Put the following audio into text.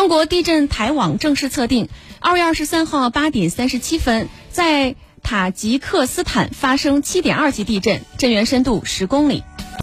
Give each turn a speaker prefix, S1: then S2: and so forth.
S1: 中国地震台网正式测定二月二十三号八点三十七分在塔吉克斯坦发生七点二级地震震源深度十公里。